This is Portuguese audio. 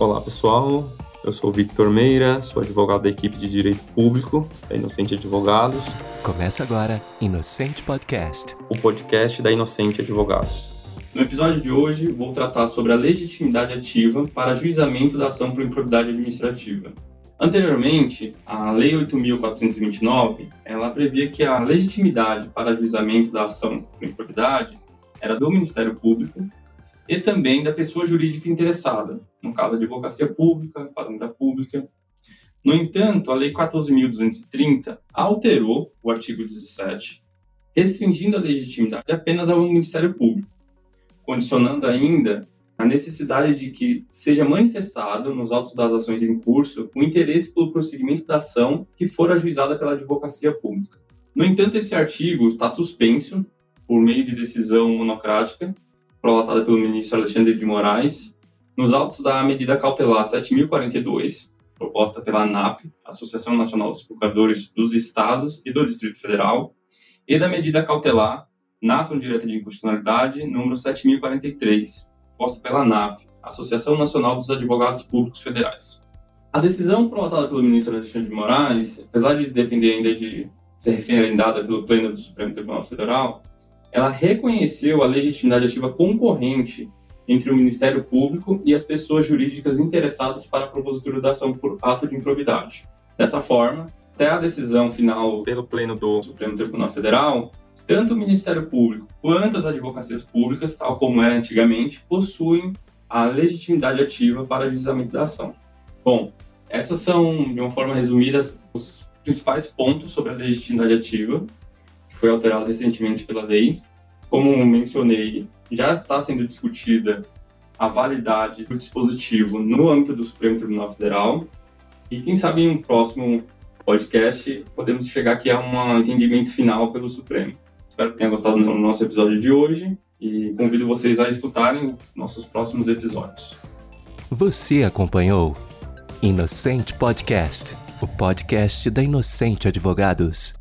Olá pessoal, eu sou o Victor Meira, sou advogado da equipe de Direito Público da Inocente Advogados. Começa agora Inocente Podcast, o podcast da Inocente Advogados. No episódio de hoje, vou tratar sobre a legitimidade ativa para ajuizamento da ação por improbidade administrativa. Anteriormente, a Lei 8.429, ela previa que a legitimidade para ajuizamento da ação por improbidade era do Ministério Público e também da pessoa jurídica interessada, no caso, advocacia pública, fazenda pública. No entanto, a Lei 14.230 alterou o artigo 17, restringindo a legitimidade apenas ao Ministério Público, condicionando ainda a necessidade de que seja manifestado nos autos das ações em curso o interesse pelo prosseguimento da ação que for ajuizada pela advocacia pública. No entanto, esse artigo está suspenso por meio de decisão monocrática prolatada pelo ministro Alexandre de Moraes, nos autos da medida cautelar 7042, proposta pela ANAP, Associação Nacional dos Procuradores dos Estados e do Distrito Federal, e da medida cautelar na ação direta de inconstitucionalidade número 7043, proposta pela ANAF, Associação Nacional dos Advogados Públicos Federais. A decisão prolatada pelo ministro Alexandre de Moraes, apesar de depender ainda de ser referendada pelo Pleno do Supremo Tribunal Federal, ela reconheceu a legitimidade ativa concorrente entre o Ministério Público e as pessoas jurídicas interessadas para a propositura da ação por ato de improbidade. Dessa forma, até a decisão final pelo Pleno do Supremo Tribunal Federal, tanto o Ministério Público quanto as advocacias públicas, tal como era antigamente, possuem a legitimidade ativa para o juizamento da ação. Bom, essas são, de uma forma resumida, os principais pontos sobre a legitimidade ativa foi alterada recentemente pela lei. Como mencionei, já está sendo discutida a validade do dispositivo no âmbito do Supremo Tribunal Federal. E quem sabe em um próximo podcast podemos chegar aqui a um entendimento final pelo Supremo. Espero que tenha gostado do nosso episódio de hoje e convido vocês a escutarem nossos próximos episódios. Você acompanhou Inocente Podcast, o podcast da Inocente Advogados.